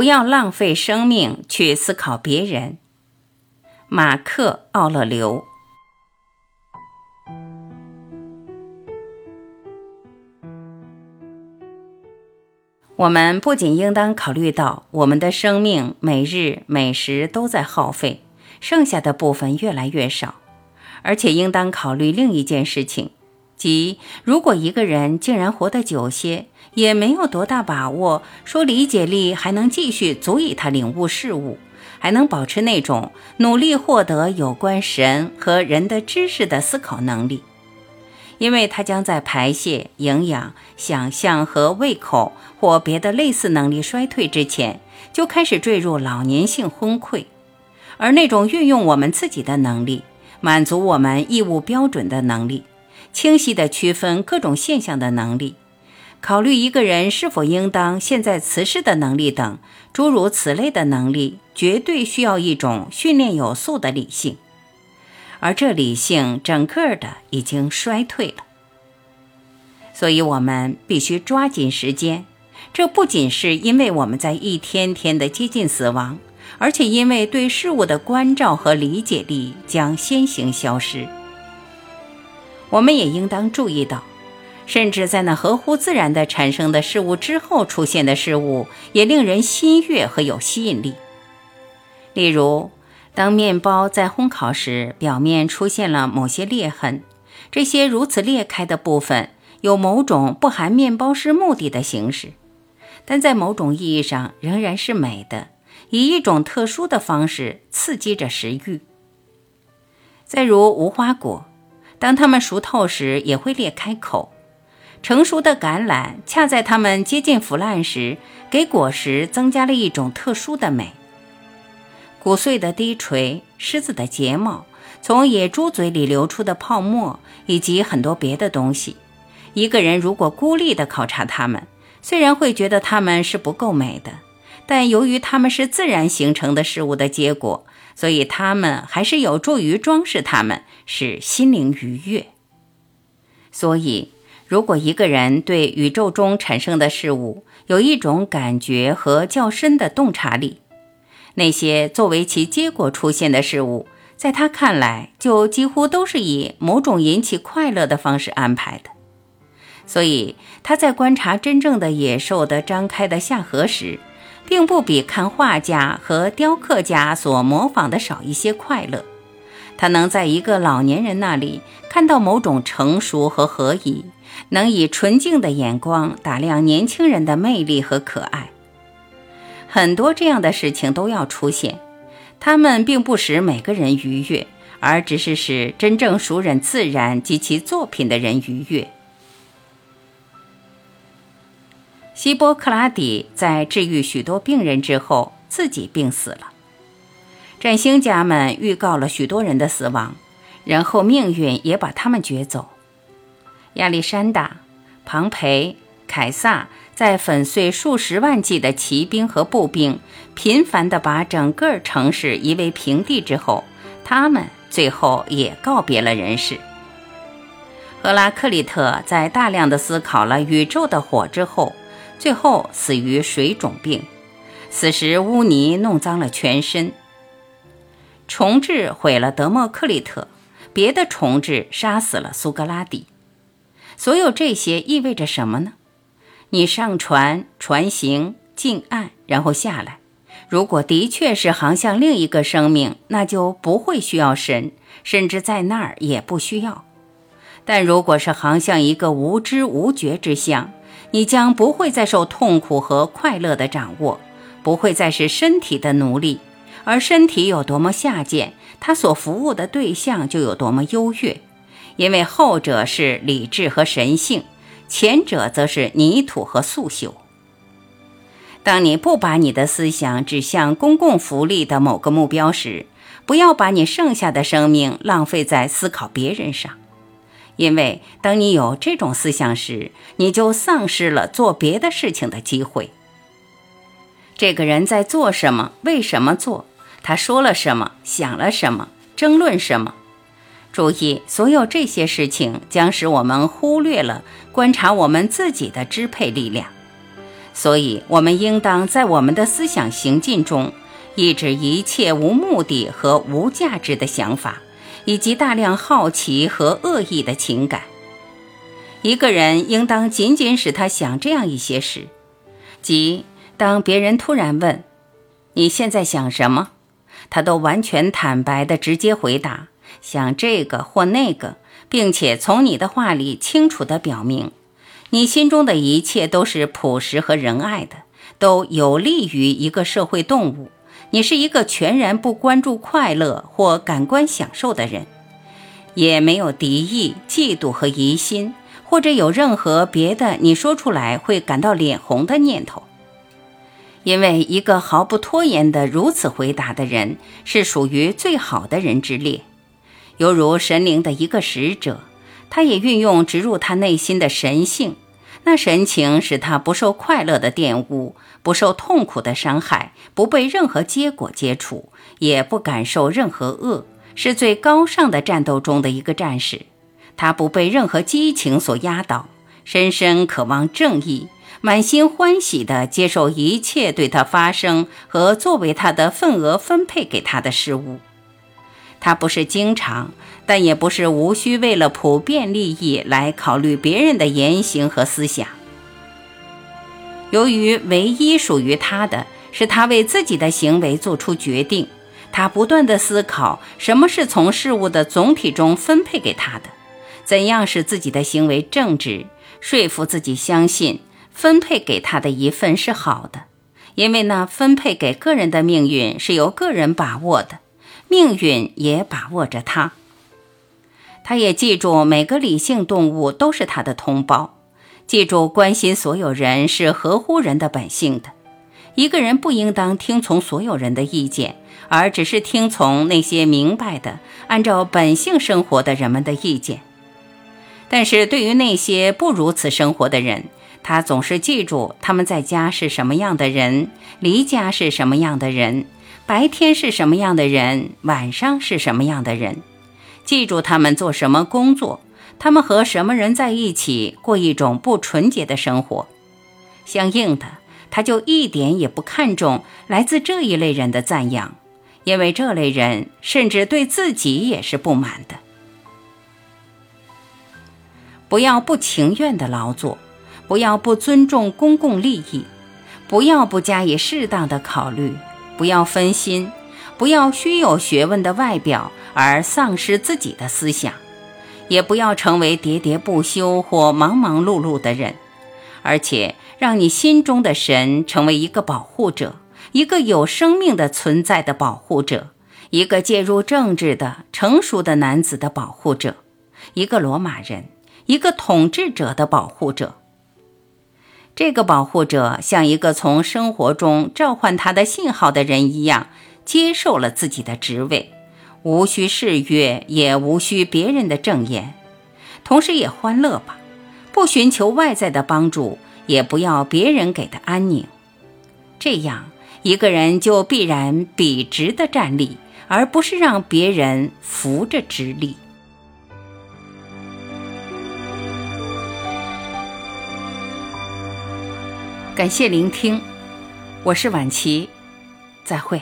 不要浪费生命去思考别人。马克·奥勒留。我们不仅应当考虑到我们的生命每日每时都在耗费，剩下的部分越来越少，而且应当考虑另一件事情，即如果一个人竟然活得久些，也没有多大把握说理解力还能继续足以他领悟事物，还能保持那种努力获得有关神和人的知识的思考能力。因为他将在排泄、营养、想象和胃口或别的类似能力衰退之前，就开始坠入老年性昏聩，而那种运用我们自己的能力、满足我们义务标准的能力、清晰地区分各种现象的能力、考虑一个人是否应当现在辞世的能力等诸如此类的能力，绝对需要一种训练有素的理性。而这理性整个的已经衰退了，所以我们必须抓紧时间。这不仅是因为我们在一天天的接近死亡，而且因为对事物的关照和理解力将先行消失。我们也应当注意到，甚至在那合乎自然的产生的事物之后出现的事物，也令人心悦和有吸引力。例如。当面包在烘烤时，表面出现了某些裂痕，这些如此裂开的部分有某种不含面包师目的的形式，但在某种意义上仍然是美的，以一种特殊的方式刺激着食欲。再如无花果，当它们熟透时也会裂开口。成熟的橄榄恰在它们接近腐烂时，给果实增加了一种特殊的美。骨碎的低垂，狮子的睫毛，从野猪嘴里流出的泡沫，以及很多别的东西。一个人如果孤立地考察它们，虽然会觉得它们是不够美的，但由于它们是自然形成的事物的结果，所以它们还是有助于装饰它们，使心灵愉悦。所以，如果一个人对宇宙中产生的事物有一种感觉和较深的洞察力，那些作为其结果出现的事物，在他看来，就几乎都是以某种引起快乐的方式安排的。所以，他在观察真正的野兽的张开的下颌时，并不比看画家和雕刻家所模仿的少一些快乐。他能在一个老年人那里看到某种成熟和合宜，能以纯净的眼光打量年轻人的魅力和可爱。很多这样的事情都要出现，他们并不使每个人愉悦，而只是使真正熟忍自然及其作品的人愉悦。希波克拉底在治愈许多病人之后，自己病死了。占星家们预告了许多人的死亡，然后命运也把他们掘走。亚历山大、庞培、凯撒。在粉碎数十万计的骑兵和步兵，频繁地把整个城市夷为平地之后，他们最后也告别了人世。赫拉克利特在大量的思考了宇宙的火之后，最后死于水肿病，死时污泥弄脏了全身。重置毁了德谟克利特，别的重置杀死了苏格拉底。所有这些意味着什么呢？你上船，船行近岸，然后下来。如果的确是航向另一个生命，那就不会需要神，甚至在那儿也不需要。但如果是航向一个无知无觉之相，你将不会再受痛苦和快乐的掌握，不会再是身体的奴隶。而身体有多么下贱，他所服务的对象就有多么优越，因为后者是理智和神性。前者则是泥土和素朽。当你不把你的思想指向公共福利的某个目标时，不要把你剩下的生命浪费在思考别人上，因为当你有这种思想时，你就丧失了做别的事情的机会。这个人在做什么？为什么做？他说了什么？想了什么？争论什么？注意，所有这些事情将使我们忽略了观察我们自己的支配力量。所以，我们应当在我们的思想行进中，抑制一切无目的和无价值的想法，以及大量好奇和恶意的情感。一个人应当仅仅使他想这样一些事，即当别人突然问：“你现在想什么？”他都完全坦白地直接回答：“想这个或那个。”并且从你的话里清楚地表明，你心中的一切都是朴实和仁爱的，都有利于一个社会动物。你是一个全然不关注快乐或感官享受的人，也没有敌意、嫉妒和疑心，或者有任何别的你说出来会感到脸红的念头。因为一个毫不拖延的如此回答的人，是属于最好的人之列。犹如神灵的一个使者，他也运用植入他内心的神性，那神情使他不受快乐的玷污，不受痛苦的伤害，不被任何结果接触，也不感受任何恶，是最高尚的战斗中的一个战士。他不被任何激情所压倒，深深渴望正义，满心欢喜地接受一切对他发生和作为他的份额分配给他的事物。他不是经常，但也不是无需为了普遍利益来考虑别人的言行和思想。由于唯一属于他的是他为自己的行为做出决定，他不断地思考什么是从事物的总体中分配给他的，怎样使自己的行为正直，说服自己相信分配给他的一份是好的，因为那分配给个人的命运是由个人把握的。命运也把握着他，他也记住每个理性动物都是他的同胞，记住关心所有人是合乎人的本性的。一个人不应当听从所有人的意见，而只是听从那些明白的、按照本性生活的人们的意见。但是对于那些不如此生活的人，他总是记住他们在家是什么样的人，离家是什么样的人。白天是什么样的人，晚上是什么样的人？记住他们做什么工作，他们和什么人在一起，过一种不纯洁的生活。相应的，他就一点也不看重来自这一类人的赞扬，因为这类人甚至对自己也是不满的。不要不情愿的劳作，不要不尊重公共利益，不要不加以适当的考虑。不要分心，不要虚有学问的外表而丧失自己的思想，也不要成为喋喋不休或忙忙碌碌的人，而且让你心中的神成为一个保护者，一个有生命的存在的保护者，一个介入政治的成熟的男子的保护者，一个罗马人，一个统治者的保护者。这个保护者像一个从生活中召唤他的信号的人一样，接受了自己的职位，无需誓约，也无需别人的证言，同时也欢乐吧，不寻求外在的帮助，也不要别人给的安宁。这样，一个人就必然笔直的站立，而不是让别人扶着直立。感谢聆听，我是晚琪，再会。